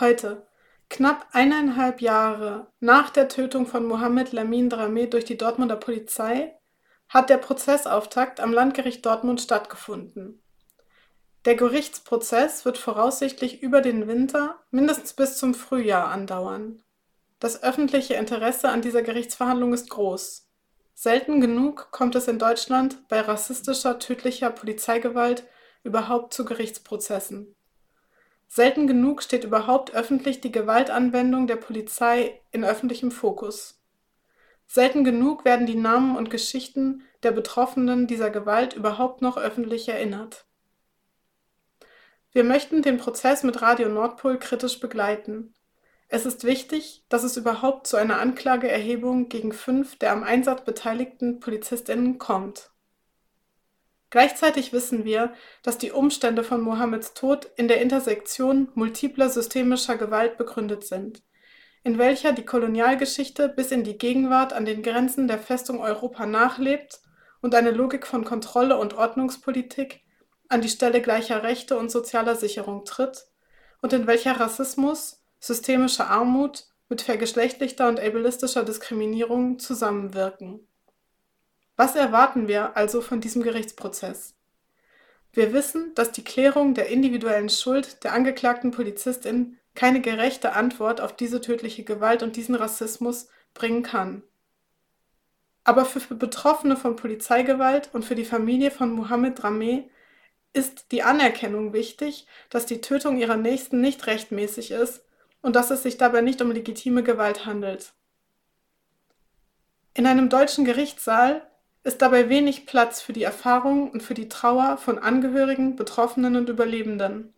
Heute, knapp eineinhalb Jahre nach der Tötung von Mohamed Lamin Dramé durch die Dortmunder Polizei, hat der Prozessauftakt am Landgericht Dortmund stattgefunden. Der Gerichtsprozess wird voraussichtlich über den Winter mindestens bis zum Frühjahr andauern. Das öffentliche Interesse an dieser Gerichtsverhandlung ist groß. Selten genug kommt es in Deutschland bei rassistischer, tödlicher Polizeigewalt überhaupt zu Gerichtsprozessen. Selten genug steht überhaupt öffentlich die Gewaltanwendung der Polizei in öffentlichem Fokus. Selten genug werden die Namen und Geschichten der Betroffenen dieser Gewalt überhaupt noch öffentlich erinnert. Wir möchten den Prozess mit Radio Nordpol kritisch begleiten. Es ist wichtig, dass es überhaupt zu einer Anklageerhebung gegen fünf der am Einsatz beteiligten Polizistinnen kommt. Gleichzeitig wissen wir, dass die Umstände von Mohammeds Tod in der Intersektion multipler systemischer Gewalt begründet sind, in welcher die Kolonialgeschichte bis in die Gegenwart an den Grenzen der Festung Europa nachlebt und eine Logik von Kontrolle und Ordnungspolitik an die Stelle gleicher Rechte und sozialer Sicherung tritt und in welcher Rassismus, systemische Armut mit vergeschlechtlichter und ableistischer Diskriminierung zusammenwirken was erwarten wir also von diesem Gerichtsprozess? Wir wissen, dass die Klärung der individuellen Schuld der angeklagten Polizistin keine gerechte Antwort auf diese tödliche Gewalt und diesen Rassismus bringen kann. Aber für Betroffene von Polizeigewalt und für die Familie von Mohamed Rameh ist die Anerkennung wichtig, dass die Tötung ihrer Nächsten nicht rechtmäßig ist und dass es sich dabei nicht um legitime Gewalt handelt. In einem deutschen Gerichtssaal ist dabei wenig Platz für die Erfahrung und für die Trauer von Angehörigen, Betroffenen und Überlebenden.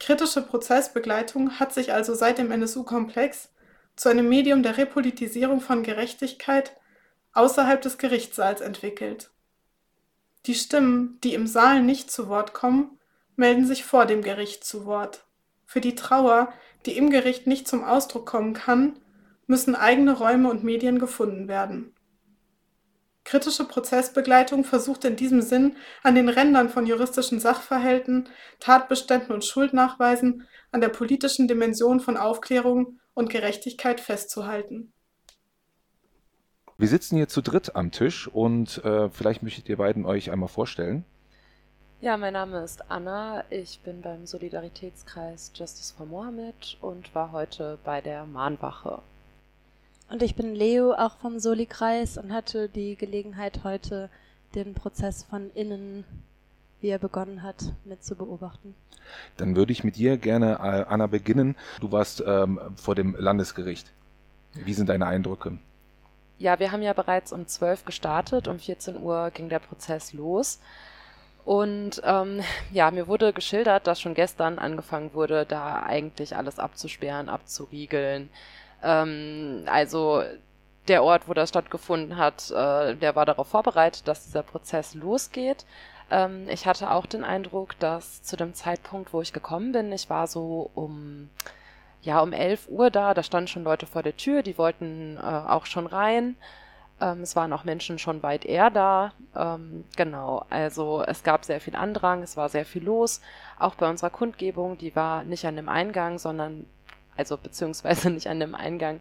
Kritische Prozessbegleitung hat sich also seit dem NSU-Komplex zu einem Medium der Repolitisierung von Gerechtigkeit außerhalb des Gerichtssaals entwickelt. Die Stimmen, die im Saal nicht zu Wort kommen, melden sich vor dem Gericht zu Wort. Für die Trauer, die im Gericht nicht zum Ausdruck kommen kann, müssen eigene Räume und Medien gefunden werden. Kritische Prozessbegleitung versucht in diesem Sinn, an den Rändern von juristischen Sachverhalten, Tatbeständen und Schuldnachweisen an der politischen Dimension von Aufklärung und Gerechtigkeit festzuhalten. Wir sitzen hier zu dritt am Tisch und äh, vielleicht möchtet ihr beiden euch einmal vorstellen. Ja, mein Name ist Anna. Ich bin beim Solidaritätskreis Justice for Mohammed und war heute bei der Mahnwache. Und ich bin Leo, auch vom Soli-Kreis und hatte die Gelegenheit, heute den Prozess von innen, wie er begonnen hat, mit zu beobachten. Dann würde ich mit dir gerne, äh, Anna, beginnen. Du warst ähm, vor dem Landesgericht. Wie sind deine Eindrücke? Ja, wir haben ja bereits um 12 gestartet. Um 14 Uhr ging der Prozess los. Und ähm, ja, mir wurde geschildert, dass schon gestern angefangen wurde, da eigentlich alles abzusperren, abzuriegeln. Ähm, also der Ort, wo das stattgefunden hat, äh, der war darauf vorbereitet, dass dieser Prozess losgeht. Ähm, ich hatte auch den Eindruck, dass zu dem Zeitpunkt, wo ich gekommen bin, ich war so um ja um 11 Uhr da, da standen schon Leute vor der Tür, die wollten äh, auch schon rein. Ähm, es waren auch Menschen schon weit eher da. Ähm, genau, also es gab sehr viel Andrang, es war sehr viel los. Auch bei unserer Kundgebung, die war nicht an dem Eingang, sondern also beziehungsweise nicht an dem Eingang,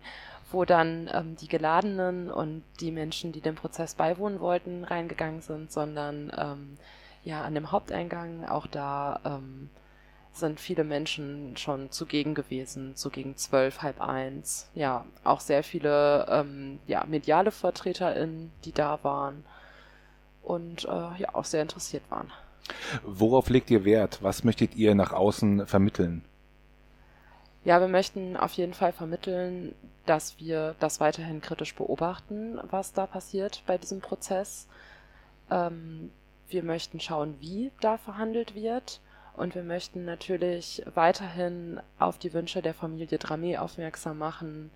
wo dann ähm, die Geladenen und die Menschen, die dem Prozess beiwohnen wollten, reingegangen sind, sondern ähm, ja an dem Haupteingang, auch da ähm, sind viele Menschen schon zugegen gewesen, so gegen zwölf, halb eins. Ja, auch sehr viele ähm, ja, mediale VertreterInnen, die da waren und äh, ja, auch sehr interessiert waren. Worauf legt ihr Wert? Was möchtet ihr nach außen vermitteln? Ja, wir möchten auf jeden Fall vermitteln, dass wir das weiterhin kritisch beobachten, was da passiert bei diesem Prozess. Ähm, wir möchten schauen, wie da verhandelt wird. Und wir möchten natürlich weiterhin auf die Wünsche der Familie Dramé aufmerksam machen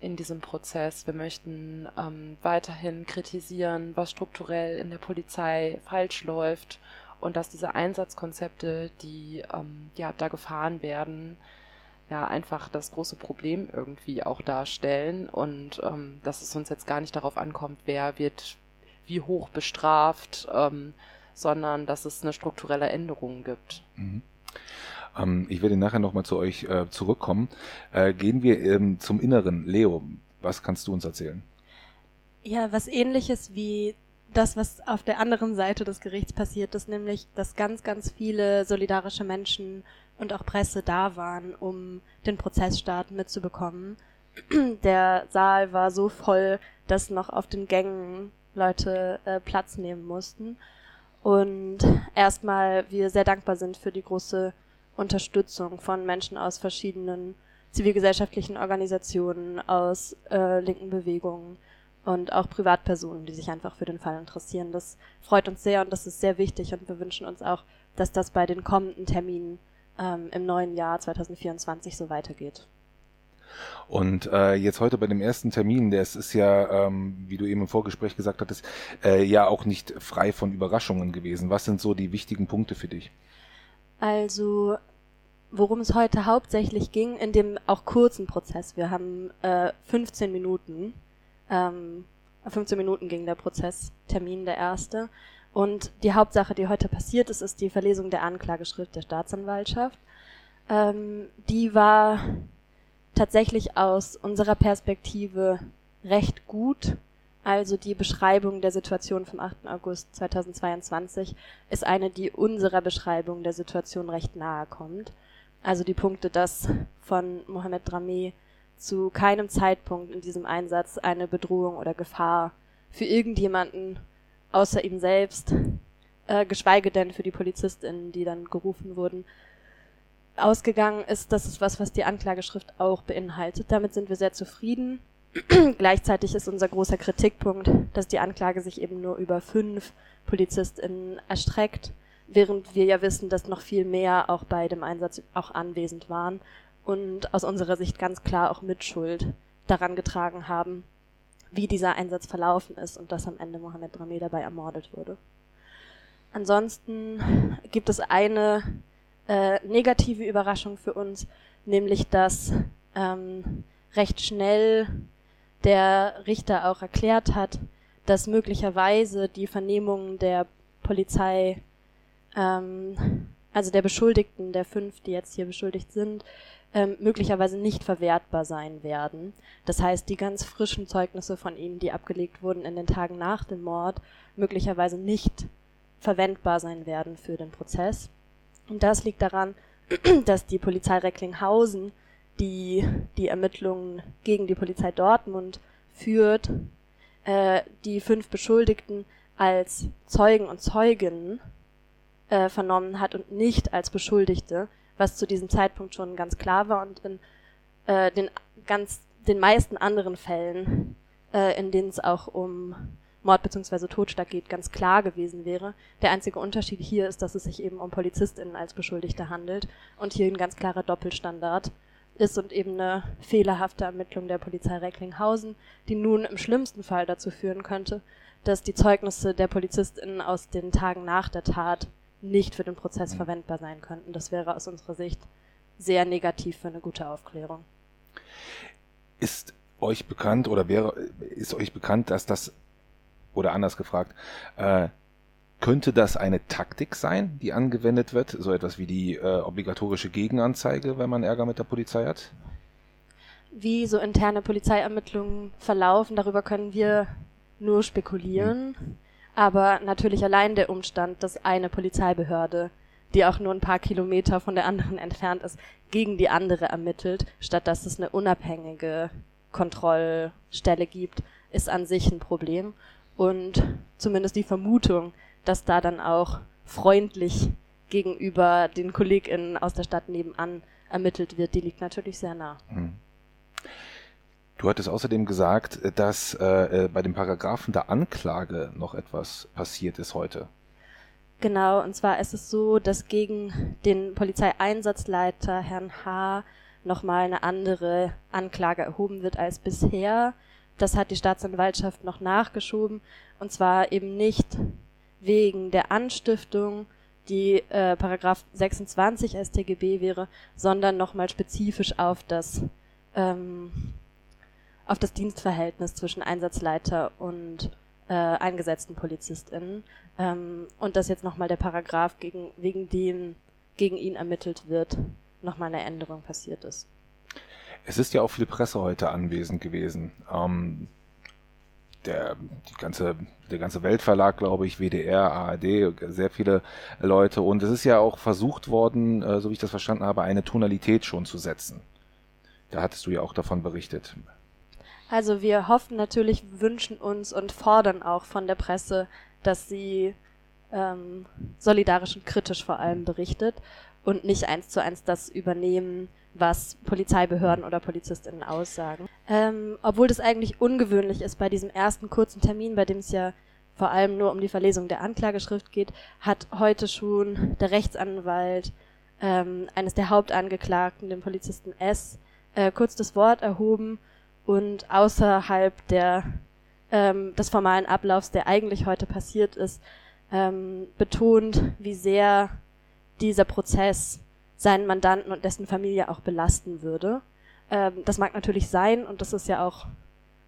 in diesem Prozess. Wir möchten ähm, weiterhin kritisieren, was strukturell in der Polizei falsch läuft und dass diese Einsatzkonzepte, die ähm, ja da gefahren werden, ja einfach das große Problem irgendwie auch darstellen und ähm, dass es uns jetzt gar nicht darauf ankommt, wer wird wie hoch bestraft, ähm, sondern dass es eine strukturelle Änderung gibt. Mhm. Ähm, ich werde nachher nochmal zu euch äh, zurückkommen. Äh, gehen wir ähm, zum Inneren. Leo, was kannst du uns erzählen? Ja, was ähnliches wie das, was auf der anderen Seite des Gerichts passiert ist, nämlich, dass ganz, ganz viele solidarische Menschen und auch Presse da waren, um den Prozessstart mitzubekommen. Der Saal war so voll, dass noch auf den Gängen Leute äh, Platz nehmen mussten. Und erstmal wir sehr dankbar sind für die große Unterstützung von Menschen aus verschiedenen zivilgesellschaftlichen Organisationen, aus äh, linken Bewegungen und auch Privatpersonen, die sich einfach für den Fall interessieren. Das freut uns sehr und das ist sehr wichtig und wir wünschen uns auch, dass das bei den kommenden Terminen ähm, im neuen Jahr 2024 so weitergeht. Und äh, jetzt heute bei dem ersten Termin, der ist ja, ähm, wie du eben im Vorgespräch gesagt hattest, äh, ja auch nicht frei von Überraschungen gewesen. Was sind so die wichtigen Punkte für dich? Also, worum es heute hauptsächlich ging, in dem auch kurzen Prozess. Wir haben äh, 15 Minuten. Ähm, 15 Minuten ging der Prozesstermin, der erste. Und die Hauptsache, die heute passiert ist, ist die Verlesung der Anklageschrift der Staatsanwaltschaft. Ähm, die war tatsächlich aus unserer Perspektive recht gut. Also die Beschreibung der Situation vom 8. August 2022 ist eine, die unserer Beschreibung der Situation recht nahe kommt. Also die Punkte, dass von Mohamed Drameh zu keinem Zeitpunkt in diesem Einsatz eine Bedrohung oder Gefahr für irgendjemanden außer ihm selbst, äh, geschweige denn für die PolizistInnen, die dann gerufen wurden, ausgegangen ist, das ist was, was die Anklageschrift auch beinhaltet. Damit sind wir sehr zufrieden. Gleichzeitig ist unser großer Kritikpunkt, dass die Anklage sich eben nur über fünf PolizistInnen erstreckt, während wir ja wissen, dass noch viel mehr auch bei dem Einsatz auch anwesend waren und aus unserer Sicht ganz klar auch Mitschuld daran getragen haben, wie dieser Einsatz verlaufen ist und dass am Ende Mohammed Rameh dabei ermordet wurde. Ansonsten gibt es eine äh, negative Überraschung für uns, nämlich dass ähm, recht schnell der Richter auch erklärt hat, dass möglicherweise die Vernehmungen der Polizei, ähm, also der Beschuldigten, der fünf, die jetzt hier beschuldigt sind, ähm, möglicherweise nicht verwertbar sein werden. Das heißt, die ganz frischen Zeugnisse von ihnen, die abgelegt wurden in den Tagen nach dem Mord, möglicherweise nicht verwendbar sein werden für den Prozess. Und das liegt daran, dass die Polizei Recklinghausen, die die Ermittlungen gegen die Polizei Dortmund führt, äh, die fünf Beschuldigten als Zeugen und Zeuginnen äh, vernommen hat und nicht als Beschuldigte, was zu diesem Zeitpunkt schon ganz klar war und in äh, den ganz den meisten anderen Fällen, äh, in denen es auch um Mord bzw. Totschlag geht, ganz klar gewesen wäre. Der einzige Unterschied hier ist, dass es sich eben um PolizistInnen als Beschuldigte handelt und hier ein ganz klarer Doppelstandard ist und eben eine fehlerhafte Ermittlung der Polizei Recklinghausen, die nun im schlimmsten Fall dazu führen könnte, dass die Zeugnisse der PolizistInnen aus den Tagen nach der Tat nicht für den Prozess mhm. verwendbar sein könnten. Das wäre aus unserer Sicht sehr negativ für eine gute Aufklärung. Ist euch bekannt oder wäre ist euch bekannt, dass das oder anders gefragt, äh, könnte das eine Taktik sein, die angewendet wird? So etwas wie die äh, obligatorische Gegenanzeige, wenn man Ärger mit der Polizei hat? Wie so interne Polizeiermittlungen verlaufen, darüber können wir nur spekulieren. Hm. Aber natürlich allein der Umstand, dass eine Polizeibehörde, die auch nur ein paar Kilometer von der anderen entfernt ist, gegen die andere ermittelt, statt dass es eine unabhängige Kontrollstelle gibt, ist an sich ein Problem und zumindest die Vermutung, dass da dann auch freundlich gegenüber den KollegInnen aus der Stadt nebenan ermittelt wird, die liegt natürlich sehr nah. Hm. Du hattest außerdem gesagt, dass äh, bei dem Paragraphen der Anklage noch etwas passiert ist heute. Genau, und zwar ist es so, dass gegen den Polizeieinsatzleiter Herrn H. nochmal eine andere Anklage erhoben wird als bisher. Das hat die Staatsanwaltschaft noch nachgeschoben. Und zwar eben nicht wegen der Anstiftung, die äh, Paragraph 26 StGB wäre, sondern nochmal spezifisch auf das ähm, auf das Dienstverhältnis zwischen Einsatzleiter und äh, eingesetzten PolizistInnen. Ähm, und das jetzt nochmal der Paragraph gegen, wegen dem gegen ihn ermittelt wird, nochmal eine Änderung passiert ist. Es ist ja auch viel Presse heute anwesend gewesen. Ähm, der, die ganze, der ganze Weltverlag, glaube ich, WDR, ARD, sehr viele Leute. Und es ist ja auch versucht worden, äh, so wie ich das verstanden habe, eine Tonalität schon zu setzen. Da hattest du ja auch davon berichtet. Also wir hoffen natürlich, wünschen uns und fordern auch von der Presse, dass sie ähm, solidarisch und kritisch vor allem berichtet und nicht eins zu eins das übernehmen, was Polizeibehörden oder Polizistinnen aussagen. Ähm, obwohl das eigentlich ungewöhnlich ist bei diesem ersten kurzen Termin, bei dem es ja vor allem nur um die Verlesung der Anklageschrift geht, hat heute schon der Rechtsanwalt ähm, eines der Hauptangeklagten, dem Polizisten S, äh, kurz das Wort erhoben und außerhalb der, ähm, des formalen Ablaufs, der eigentlich heute passiert ist, ähm, betont, wie sehr dieser Prozess seinen Mandanten und dessen Familie auch belasten würde. Ähm, das mag natürlich sein und das ist ja auch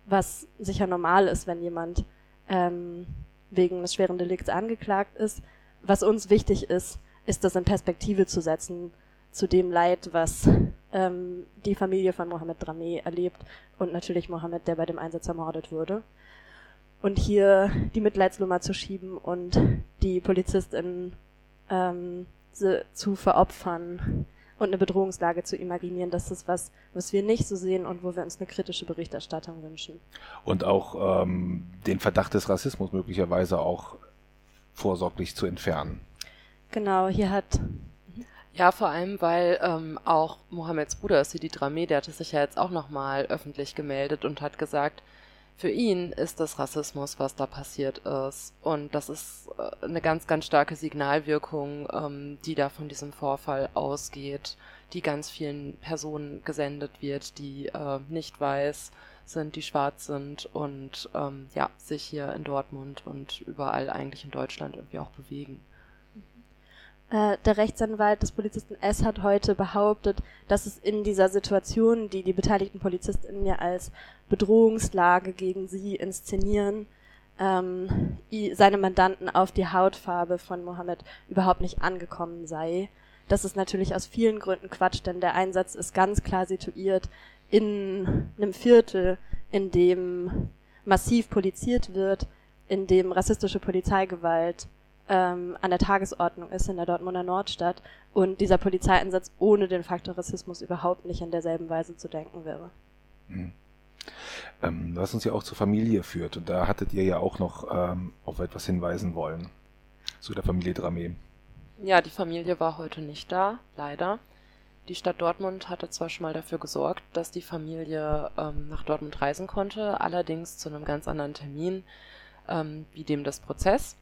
was sicher normal ist, wenn jemand ähm, wegen des schweren Delikts angeklagt ist. Was uns wichtig ist, ist das in Perspektive zu setzen zu dem Leid, was ähm, die Familie von Mohammed Drameh erlebt und natürlich Mohammed, der bei dem Einsatz ermordet wurde. Und hier die Mitleidsnummer zu schieben und die Polizistin ähm, zu veropfern und eine Bedrohungslage zu imaginieren, das ist was, was wir nicht so sehen und wo wir uns eine kritische Berichterstattung wünschen. Und auch ähm, den Verdacht des Rassismus möglicherweise auch vorsorglich zu entfernen. Genau, hier hat ja, vor allem, weil ähm, auch Mohammeds Bruder Sidi Drameh, der hatte sich ja jetzt auch nochmal öffentlich gemeldet und hat gesagt, für ihn ist das Rassismus, was da passiert ist. Und das ist äh, eine ganz, ganz starke Signalwirkung, ähm, die da von diesem Vorfall ausgeht, die ganz vielen Personen gesendet wird, die äh, nicht weiß sind, die schwarz sind und ähm, ja, sich hier in Dortmund und überall eigentlich in Deutschland irgendwie auch bewegen. Äh, der Rechtsanwalt des Polizisten S hat heute behauptet, dass es in dieser Situation, die die beteiligten PolizistInnen ja als Bedrohungslage gegen sie inszenieren, ähm, seine Mandanten auf die Hautfarbe von Mohammed überhaupt nicht angekommen sei. Das ist natürlich aus vielen Gründen Quatsch, denn der Einsatz ist ganz klar situiert in einem Viertel, in dem massiv poliziert wird, in dem rassistische Polizeigewalt ähm, an der Tagesordnung ist in der Dortmunder Nordstadt und dieser Polizeieinsatz ohne den Faktor Rassismus überhaupt nicht in derselben Weise zu denken wäre. Mhm. Ähm, was uns ja auch zur Familie führt und da hattet ihr ja auch noch ähm, auf etwas hinweisen wollen zu der Familie Dramé. Ja, die Familie war heute nicht da, leider. Die Stadt Dortmund hatte zwar schon mal dafür gesorgt, dass die Familie ähm, nach Dortmund reisen konnte, allerdings zu einem ganz anderen Termin ähm, wie dem des Prozess.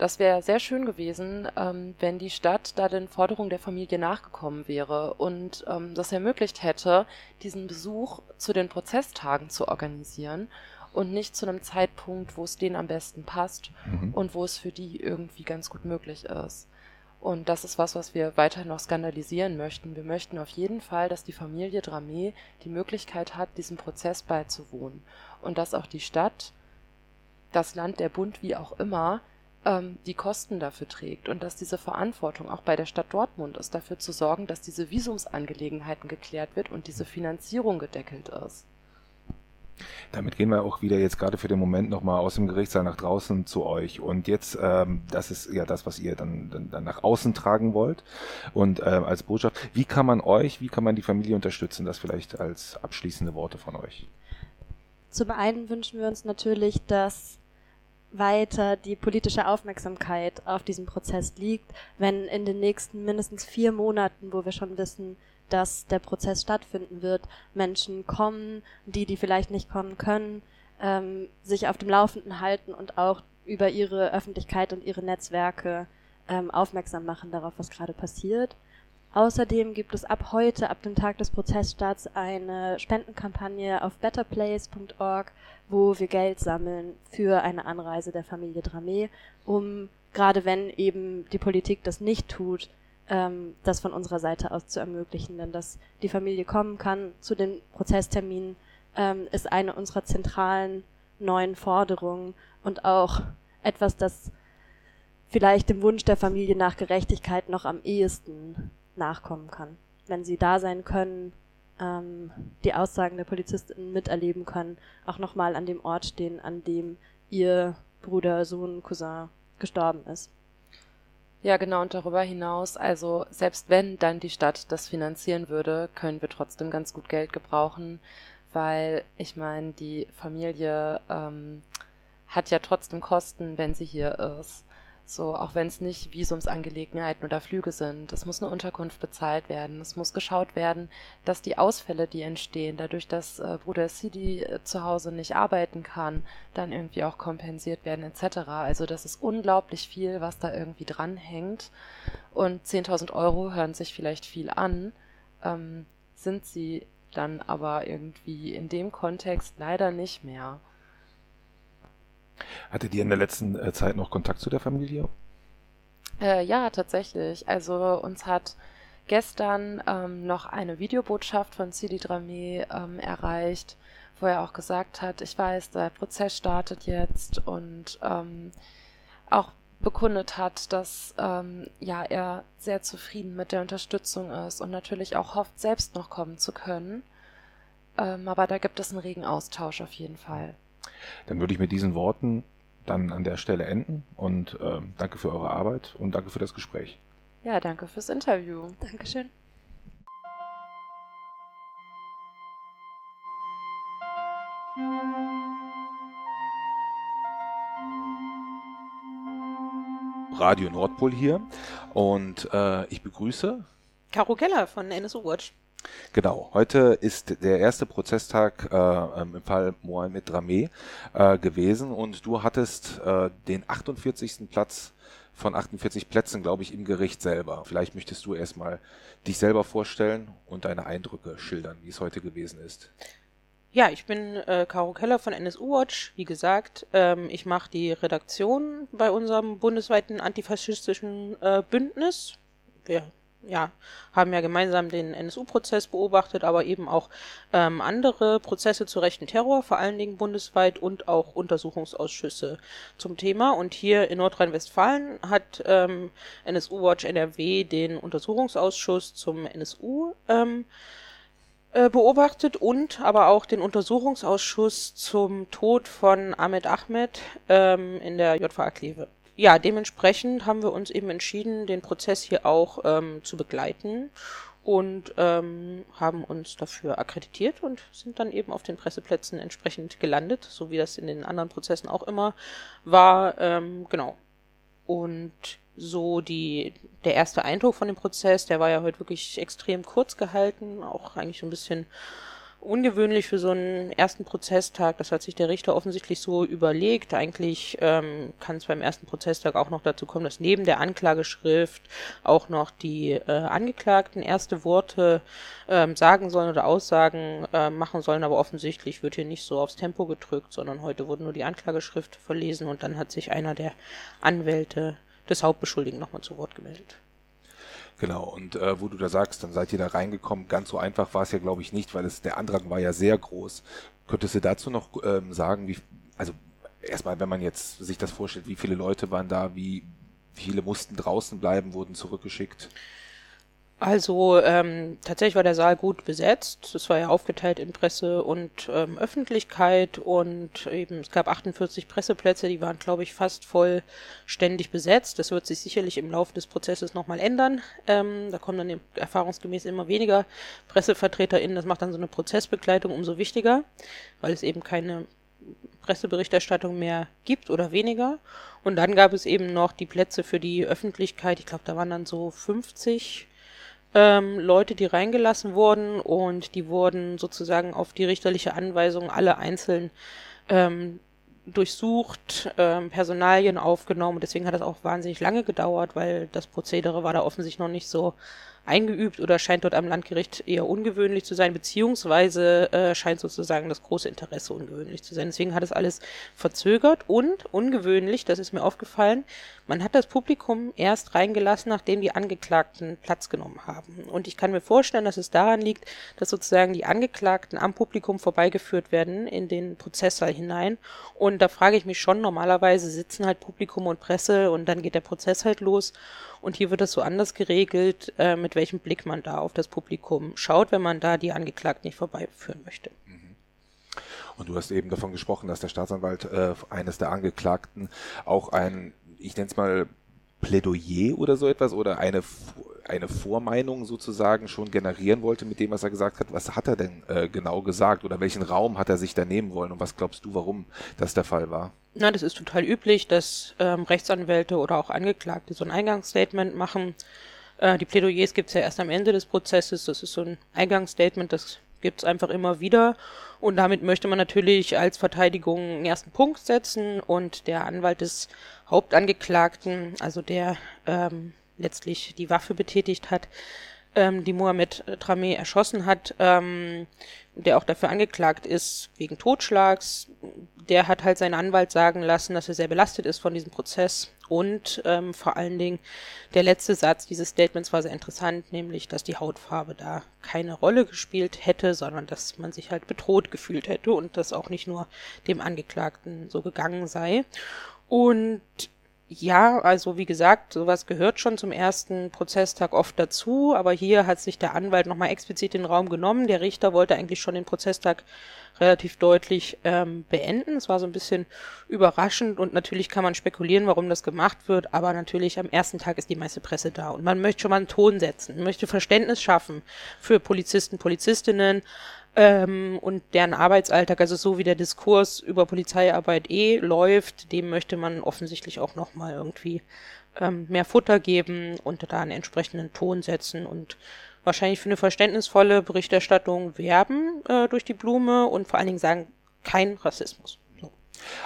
Das wäre sehr schön gewesen, ähm, wenn die Stadt da den Forderungen der Familie nachgekommen wäre und ähm, das ermöglicht hätte, diesen Besuch zu den Prozesstagen zu organisieren und nicht zu einem Zeitpunkt, wo es denen am besten passt mhm. und wo es für die irgendwie ganz gut möglich ist. Und das ist was, was wir weiter noch skandalisieren möchten. Wir möchten auf jeden Fall, dass die Familie Dramé die Möglichkeit hat, diesem Prozess beizuwohnen. Und dass auch die Stadt, das Land, der Bund, wie auch immer, ähm, die Kosten dafür trägt und dass diese Verantwortung auch bei der Stadt Dortmund ist, dafür zu sorgen, dass diese Visumsangelegenheiten geklärt wird und diese Finanzierung gedeckelt ist. Damit gehen wir auch wieder jetzt gerade für den Moment nochmal aus dem Gerichtssaal nach draußen zu euch. Und jetzt, ähm, das ist ja das, was ihr dann, dann, dann nach außen tragen wollt. Und ähm, als Botschaft, wie kann man euch, wie kann man die Familie unterstützen? Das vielleicht als abschließende Worte von euch. Zum einen wünschen wir uns natürlich, dass weiter die politische Aufmerksamkeit auf diesen Prozess liegt, wenn in den nächsten mindestens vier Monaten, wo wir schon wissen, dass der Prozess stattfinden wird, Menschen kommen, die, die vielleicht nicht kommen können, ähm, sich auf dem Laufenden halten und auch über ihre Öffentlichkeit und ihre Netzwerke ähm, aufmerksam machen darauf, was gerade passiert. Außerdem gibt es ab heute, ab dem Tag des Prozessstarts, eine Spendenkampagne auf betterplace.org, wo wir Geld sammeln für eine Anreise der Familie Dramé, um, gerade wenn eben die Politik das nicht tut, ähm, das von unserer Seite aus zu ermöglichen. Denn dass die Familie kommen kann zu den Prozessterminen, ähm, ist eine unserer zentralen neuen Forderungen und auch etwas, das vielleicht dem Wunsch der Familie nach Gerechtigkeit noch am ehesten nachkommen kann. Wenn sie da sein können, ähm, die Aussagen der Polizistin miterleben können, auch nochmal an dem Ort stehen, an dem ihr Bruder, Sohn, Cousin gestorben ist. Ja, genau, und darüber hinaus, also selbst wenn dann die Stadt das finanzieren würde, können wir trotzdem ganz gut Geld gebrauchen, weil ich meine, die Familie ähm, hat ja trotzdem Kosten, wenn sie hier ist. So, auch wenn es nicht Visumsangelegenheiten oder Flüge sind. Es muss eine Unterkunft bezahlt werden. Es muss geschaut werden, dass die Ausfälle, die entstehen, dadurch, dass äh, Bruder Sidi äh, zu Hause nicht arbeiten kann, dann irgendwie auch kompensiert werden, etc. Also das ist unglaublich viel, was da irgendwie dranhängt. Und 10.000 Euro hören sich vielleicht viel an, ähm, sind sie dann aber irgendwie in dem Kontext leider nicht mehr. Hattet ihr in der letzten äh, Zeit noch Kontakt zu der Familie? Äh, ja, tatsächlich. Also uns hat gestern ähm, noch eine Videobotschaft von Sidi Dramé ähm, erreicht, wo er auch gesagt hat, ich weiß, der Prozess startet jetzt und ähm, auch bekundet hat, dass ähm, ja er sehr zufrieden mit der Unterstützung ist und natürlich auch hofft, selbst noch kommen zu können. Ähm, aber da gibt es einen regen Austausch auf jeden Fall. Dann würde ich mit diesen Worten dann an der Stelle enden und äh, danke für eure Arbeit und danke für das Gespräch. Ja, danke fürs Interview. Dankeschön. Radio Nordpol hier und äh, ich begrüße Caro Keller von NSU Watch. Genau, heute ist der erste Prozesstag äh, im Fall Mohamed Dramé äh, gewesen und du hattest äh, den 48. Platz von 48 Plätzen, glaube ich, im Gericht selber. Vielleicht möchtest du erstmal dich selber vorstellen und deine Eindrücke schildern, wie es heute gewesen ist. Ja, ich bin äh, Caro Keller von NSU Watch. Wie gesagt, ähm, ich mache die Redaktion bei unserem bundesweiten antifaschistischen äh, Bündnis. Wir ja, haben ja gemeinsam den NSU-Prozess beobachtet, aber eben auch ähm, andere Prozesse zu rechten Terror, vor allen Dingen bundesweit und auch Untersuchungsausschüsse zum Thema. Und hier in Nordrhein-Westfalen hat ähm, NSU Watch NRW den Untersuchungsausschuss zum NSU ähm, äh, beobachtet und aber auch den Untersuchungsausschuss zum Tod von Ahmed Ahmed ähm, in der JVA Kleve ja, dementsprechend haben wir uns eben entschieden, den Prozess hier auch ähm, zu begleiten und ähm, haben uns dafür akkreditiert und sind dann eben auf den Presseplätzen entsprechend gelandet, so wie das in den anderen Prozessen auch immer war. Ähm, genau. Und so die, der erste Eindruck von dem Prozess, der war ja heute wirklich extrem kurz gehalten, auch eigentlich so ein bisschen ungewöhnlich für so einen ersten Prozesstag. Das hat sich der Richter offensichtlich so überlegt. Eigentlich ähm, kann es beim ersten Prozesstag auch noch dazu kommen, dass neben der Anklageschrift auch noch die äh, Angeklagten erste Worte ähm, sagen sollen oder Aussagen äh, machen sollen. Aber offensichtlich wird hier nicht so aufs Tempo gedrückt, sondern heute wurde nur die Anklageschrift verlesen und dann hat sich einer der Anwälte des Hauptbeschuldigten nochmal zu Wort gemeldet. Genau, und äh, wo du da sagst, dann seid ihr da reingekommen, ganz so einfach war es ja, glaube ich, nicht, weil es der Andrang war ja sehr groß. Könntest du dazu noch ähm, sagen, wie, also erstmal, wenn man jetzt sich das vorstellt, wie viele Leute waren da, wie viele mussten draußen bleiben, wurden zurückgeschickt? Also ähm, tatsächlich war der Saal gut besetzt. Es war ja aufgeteilt in Presse und ähm, Öffentlichkeit und eben es gab 48 Presseplätze, die waren, glaube ich, fast vollständig besetzt. Das wird sich sicherlich im Laufe des Prozesses nochmal ändern. Ähm, da kommen dann erfahrungsgemäß immer weniger PressevertreterInnen. Das macht dann so eine Prozessbegleitung umso wichtiger, weil es eben keine Presseberichterstattung mehr gibt oder weniger. Und dann gab es eben noch die Plätze für die Öffentlichkeit. Ich glaube, da waren dann so 50 ähm, Leute, die reingelassen wurden und die wurden sozusagen auf die richterliche Anweisung alle einzeln ähm, durchsucht, ähm, Personalien aufgenommen. Deswegen hat das auch wahnsinnig lange gedauert, weil das Prozedere war da offensichtlich noch nicht so eingeübt oder scheint dort am Landgericht eher ungewöhnlich zu sein, beziehungsweise äh, scheint sozusagen das große Interesse ungewöhnlich zu sein. Deswegen hat es alles verzögert und ungewöhnlich, das ist mir aufgefallen, man hat das Publikum erst reingelassen, nachdem die Angeklagten Platz genommen haben. Und ich kann mir vorstellen, dass es daran liegt, dass sozusagen die Angeklagten am Publikum vorbeigeführt werden in den Prozesssaal hinein. Und da frage ich mich schon, normalerweise sitzen halt Publikum und Presse und dann geht der Prozess halt los. Und hier wird das so anders geregelt, äh, mit welchem Blick man da auf das Publikum schaut, wenn man da die Angeklagten nicht vorbeiführen möchte. Mhm. Und du hast eben davon gesprochen, dass der Staatsanwalt äh, eines der Angeklagten auch ein, ich nenne es mal Plädoyer oder so etwas oder eine eine Vormeinung sozusagen schon generieren wollte mit dem, was er gesagt hat. Was hat er denn äh, genau gesagt oder welchen Raum hat er sich da nehmen wollen und was glaubst du, warum das der Fall war? Na, das ist total üblich, dass ähm, Rechtsanwälte oder auch Angeklagte so ein Eingangsstatement machen. Äh, die Plädoyers gibt es ja erst am Ende des Prozesses. Das ist so ein Eingangsstatement, das gibt es einfach immer wieder. Und damit möchte man natürlich als Verteidigung einen ersten Punkt setzen und der Anwalt des Hauptangeklagten, also der ähm, letztlich die Waffe betätigt hat, ähm, die Mohamed Trameh erschossen hat, ähm, der auch dafür angeklagt ist wegen Totschlags. Der hat halt seinen Anwalt sagen lassen, dass er sehr belastet ist von diesem Prozess. Und ähm, vor allen Dingen der letzte Satz dieses Statements war sehr interessant, nämlich, dass die Hautfarbe da keine Rolle gespielt hätte, sondern dass man sich halt bedroht gefühlt hätte und das auch nicht nur dem Angeklagten so gegangen sei. Und ja, also wie gesagt, sowas gehört schon zum ersten Prozesstag oft dazu, aber hier hat sich der Anwalt nochmal explizit den Raum genommen. Der Richter wollte eigentlich schon den Prozesstag relativ deutlich ähm, beenden. Es war so ein bisschen überraschend und natürlich kann man spekulieren, warum das gemacht wird, aber natürlich am ersten Tag ist die meiste Presse da und man möchte schon mal einen Ton setzen, möchte Verständnis schaffen für Polizisten, Polizistinnen, ähm, und deren Arbeitsalltag, also so wie der Diskurs über Polizeiarbeit eh läuft, dem möchte man offensichtlich auch nochmal irgendwie ähm, mehr Futter geben und da einen entsprechenden Ton setzen und wahrscheinlich für eine verständnisvolle Berichterstattung werben äh, durch die Blume und vor allen Dingen sagen, kein Rassismus.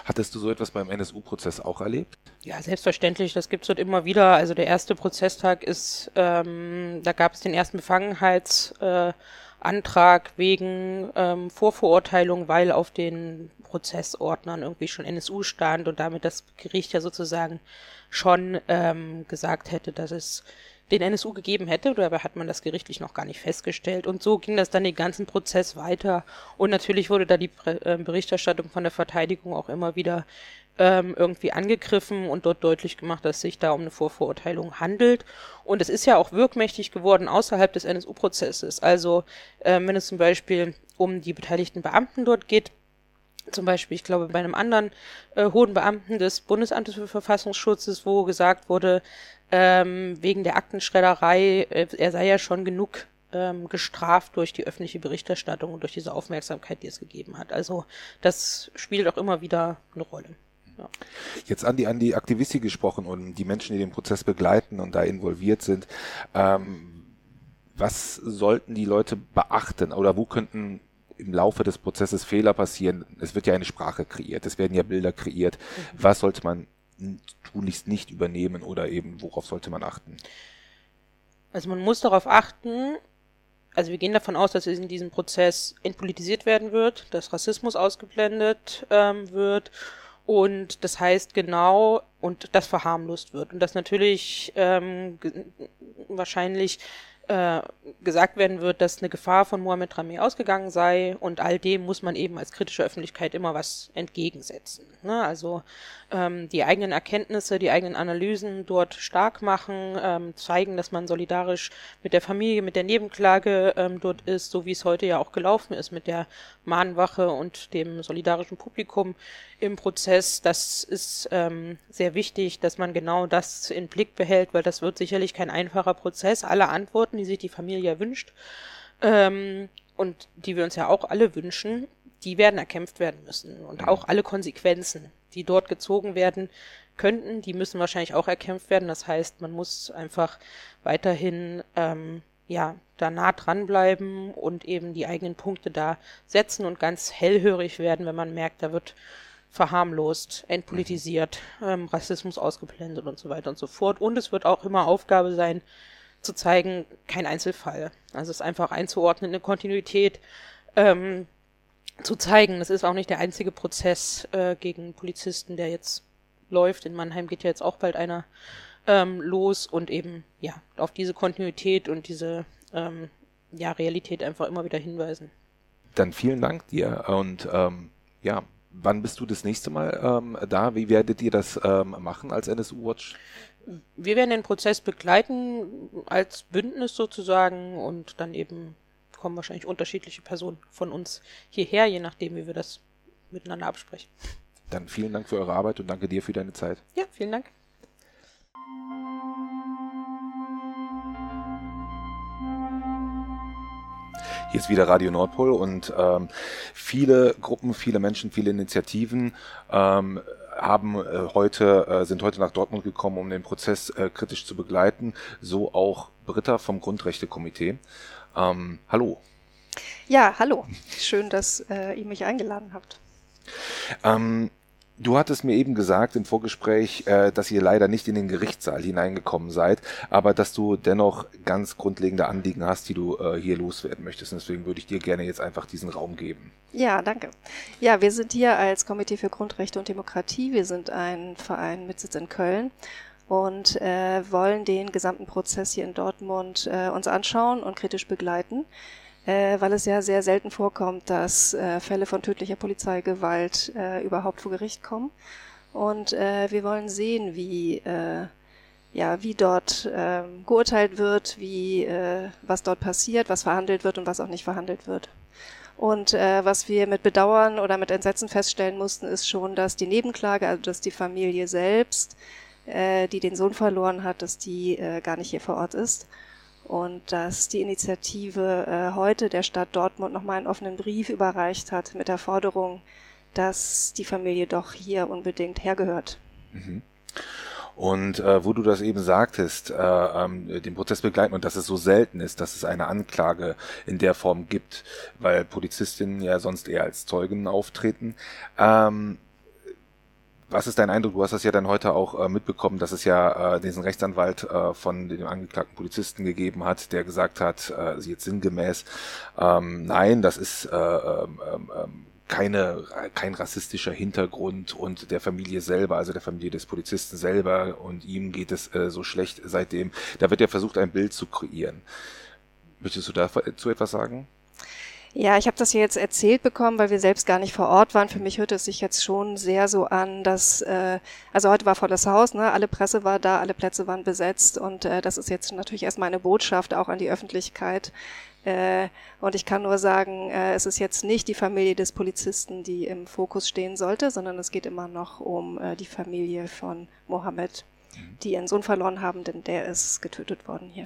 Hattest du so etwas beim NSU-Prozess auch erlebt? Ja, selbstverständlich. Das gibt es dort immer wieder. Also der erste Prozesstag ist, ähm, da gab es den ersten Befangenheits, äh, Antrag wegen ähm, Vorverurteilung, weil auf den Prozessordnern irgendwie schon NSU stand und damit das Gericht ja sozusagen schon ähm, gesagt hätte, dass es den NSU gegeben hätte, dabei hat man das gerichtlich noch gar nicht festgestellt. Und so ging das dann den ganzen Prozess weiter. Und natürlich wurde da die äh, Berichterstattung von der Verteidigung auch immer wieder ähm, irgendwie angegriffen und dort deutlich gemacht, dass sich da um eine Vorverurteilung handelt. Und es ist ja auch wirkmächtig geworden außerhalb des NSU-Prozesses. Also ähm, wenn es zum Beispiel um die beteiligten Beamten dort geht, zum Beispiel, ich glaube, bei einem anderen äh, hohen Beamten des Bundesamtes für Verfassungsschutzes, wo gesagt wurde, ähm, wegen der Aktenschredderei, äh, er sei ja schon genug ähm, gestraft durch die öffentliche Berichterstattung und durch diese Aufmerksamkeit, die es gegeben hat. Also das spielt auch immer wieder eine Rolle. Ja. Jetzt an die, an die Aktivisti gesprochen und die Menschen, die den Prozess begleiten und da involviert sind. Ähm, was sollten die Leute beachten oder wo könnten im Laufe des Prozesses Fehler passieren? Es wird ja eine Sprache kreiert, es werden ja Bilder kreiert. Mhm. Was sollte man tunlichst nicht übernehmen oder eben worauf sollte man achten? Also man muss darauf achten, also wir gehen davon aus, dass es in diesem Prozess entpolitisiert werden wird, dass Rassismus ausgeblendet ähm, wird und das heißt genau, und das verharmlost wird. Und das natürlich ähm, wahrscheinlich äh, gesagt werden wird, dass eine Gefahr von Mohammed Rami ausgegangen sei und all dem muss man eben als kritische Öffentlichkeit immer was entgegensetzen. Ne? Also ähm, die eigenen Erkenntnisse, die eigenen Analysen dort stark machen, ähm, zeigen, dass man solidarisch mit der Familie, mit der Nebenklage ähm, dort ist, so wie es heute ja auch gelaufen ist mit der Mahnwache und dem solidarischen Publikum im Prozess. Das ist ähm, sehr wichtig, dass man genau das in Blick behält, weil das wird sicherlich kein einfacher Prozess. Alle Antworten, die sich die Familie wünscht ähm, und die wir uns ja auch alle wünschen, die werden erkämpft werden müssen und mhm. auch alle Konsequenzen die dort gezogen werden könnten, die müssen wahrscheinlich auch erkämpft werden. Das heißt, man muss einfach weiterhin ähm, ja da nah dranbleiben und eben die eigenen Punkte da setzen und ganz hellhörig werden, wenn man merkt, da wird verharmlost, entpolitisiert, ähm, Rassismus ausgeblendet und so weiter und so fort. Und es wird auch immer Aufgabe sein, zu zeigen, kein Einzelfall. Also es ist einfach einzuordnen, eine Kontinuität ähm, zu zeigen. Das ist auch nicht der einzige Prozess äh, gegen Polizisten, der jetzt läuft. In Mannheim geht ja jetzt auch bald einer ähm, los und eben ja auf diese Kontinuität und diese ähm, ja, Realität einfach immer wieder hinweisen. Dann vielen Dank dir und ähm, ja, wann bist du das nächste Mal ähm, da? Wie werdet ihr das ähm, machen als NSU Watch? Wir werden den Prozess begleiten als Bündnis sozusagen und dann eben kommen wahrscheinlich unterschiedliche Personen von uns hierher, je nachdem, wie wir das miteinander absprechen. Dann vielen Dank für eure Arbeit und danke dir für deine Zeit. Ja, vielen Dank. Hier ist wieder Radio Nordpol und ähm, viele Gruppen, viele Menschen, viele Initiativen ähm, haben äh, heute äh, sind heute nach Dortmund gekommen, um den Prozess äh, kritisch zu begleiten. So auch Britta vom Grundrechtekomitee. Ähm, hallo. Ja, hallo. Schön, dass äh, ihr mich eingeladen habt. Ähm, Du hattest mir eben gesagt im Vorgespräch, äh, dass ihr leider nicht in den Gerichtssaal hineingekommen seid, aber dass du dennoch ganz grundlegende Anliegen hast, die du äh, hier loswerden möchtest. Und deswegen würde ich dir gerne jetzt einfach diesen Raum geben. Ja, danke. Ja, wir sind hier als Komitee für Grundrechte und Demokratie. Wir sind ein Verein mit Sitz in Köln und äh, wollen den gesamten Prozess hier in Dortmund äh, uns anschauen und kritisch begleiten äh, weil es ja sehr selten vorkommt, dass äh, Fälle von tödlicher Polizeigewalt äh, überhaupt vor Gericht kommen. Und äh, wir wollen sehen, wie äh, ja, wie dort äh, geurteilt wird, wie äh, was dort passiert, was verhandelt wird und was auch nicht verhandelt wird. Und äh, was wir mit Bedauern oder mit Entsetzen feststellen mussten, ist schon, dass die Nebenklage, also dass die Familie selbst, äh, die den Sohn verloren hat, dass die äh, gar nicht hier vor Ort ist und dass die Initiative äh, heute der Stadt Dortmund nochmal einen offenen Brief überreicht hat mit der Forderung, dass die Familie doch hier unbedingt hergehört. Mhm. Und äh, wo du das eben sagtest, äh, ähm, den Prozess begleiten und dass es so selten ist, dass es eine Anklage in der Form gibt, weil Polizistinnen ja sonst eher als Zeugen auftreten. Ähm, was ist dein Eindruck? Du hast das ja dann heute auch äh, mitbekommen, dass es ja äh, diesen Rechtsanwalt äh, von dem angeklagten Polizisten gegeben hat, der gesagt hat, äh, jetzt sinngemäß, ähm, nein, das ist äh, ähm, ähm, keine, kein rassistischer Hintergrund und der Familie selber, also der Familie des Polizisten selber und ihm geht es äh, so schlecht seitdem. Da wird ja versucht, ein Bild zu kreieren. Möchtest du dazu etwas sagen? Ja, ich habe das hier jetzt erzählt bekommen, weil wir selbst gar nicht vor Ort waren. Für mich hört es sich jetzt schon sehr so an, dass, äh, also heute war volles Haus, ne? alle Presse war da, alle Plätze waren besetzt und äh, das ist jetzt natürlich erstmal eine Botschaft auch an die Öffentlichkeit. Äh, und ich kann nur sagen, äh, es ist jetzt nicht die Familie des Polizisten, die im Fokus stehen sollte, sondern es geht immer noch um äh, die Familie von Mohammed die ihren Sohn verloren haben, denn der ist getötet worden hier.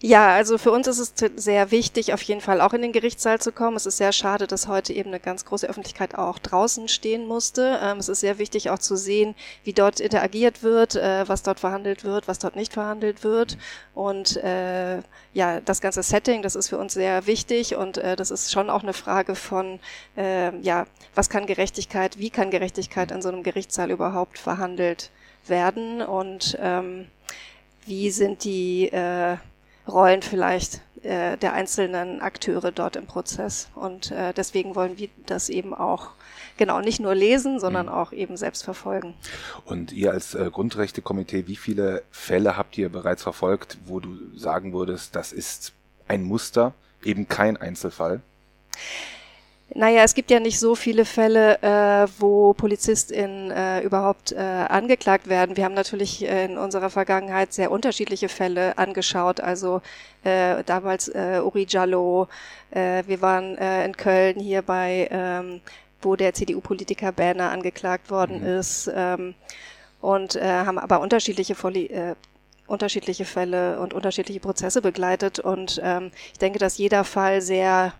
Ja, also für uns ist es sehr wichtig, auf jeden Fall auch in den Gerichtssaal zu kommen. Es ist sehr schade, dass heute eben eine ganz große Öffentlichkeit auch draußen stehen musste. Ähm, es ist sehr wichtig auch zu sehen, wie dort interagiert wird, äh, was dort verhandelt wird, was dort nicht verhandelt wird. Und äh, ja, das ganze Setting, das ist für uns sehr wichtig und äh, das ist schon auch eine Frage von, äh, ja, was kann Gerechtigkeit, wie kann Gerechtigkeit in so einem Gerichtssaal überhaupt verhandelt werden und ähm, wie sind die äh, Rollen vielleicht äh, der einzelnen Akteure dort im Prozess. Und äh, deswegen wollen wir das eben auch genau nicht nur lesen, sondern mhm. auch eben selbst verfolgen. Und ihr als äh, Grundrechtekomitee, wie viele Fälle habt ihr bereits verfolgt, wo du sagen würdest, das ist ein Muster, eben kein Einzelfall? Naja, es gibt ja nicht so viele Fälle, äh, wo PolizistInnen äh, überhaupt äh, angeklagt werden. Wir haben natürlich in unserer Vergangenheit sehr unterschiedliche Fälle angeschaut. Also äh, damals äh, Uri Jallo, äh, wir waren äh, in Köln hier bei, ähm, wo der CDU-Politiker Berner angeklagt worden mhm. ist ähm, und äh, haben aber unterschiedliche Poli äh, unterschiedliche Fälle und unterschiedliche Prozesse begleitet. Und ähm, ich denke, dass jeder Fall sehr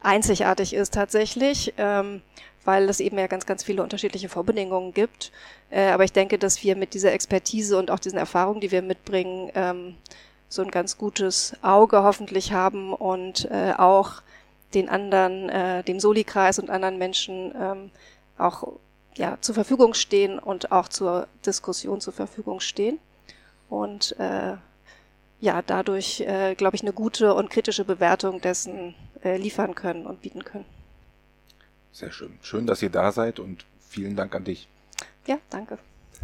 einzigartig ist tatsächlich, ähm, weil es eben ja ganz, ganz viele unterschiedliche Vorbedingungen gibt. Äh, aber ich denke, dass wir mit dieser Expertise und auch diesen Erfahrungen, die wir mitbringen, ähm, so ein ganz gutes Auge hoffentlich haben und äh, auch den anderen, äh, dem Soli-Kreis und anderen Menschen ähm, auch ja, zur Verfügung stehen und auch zur Diskussion zur Verfügung stehen. Und äh, ja dadurch, äh, glaube ich, eine gute und kritische Bewertung dessen äh, liefern können und bieten können. Sehr schön. Schön, dass ihr da seid und vielen Dank an dich. Ja, danke.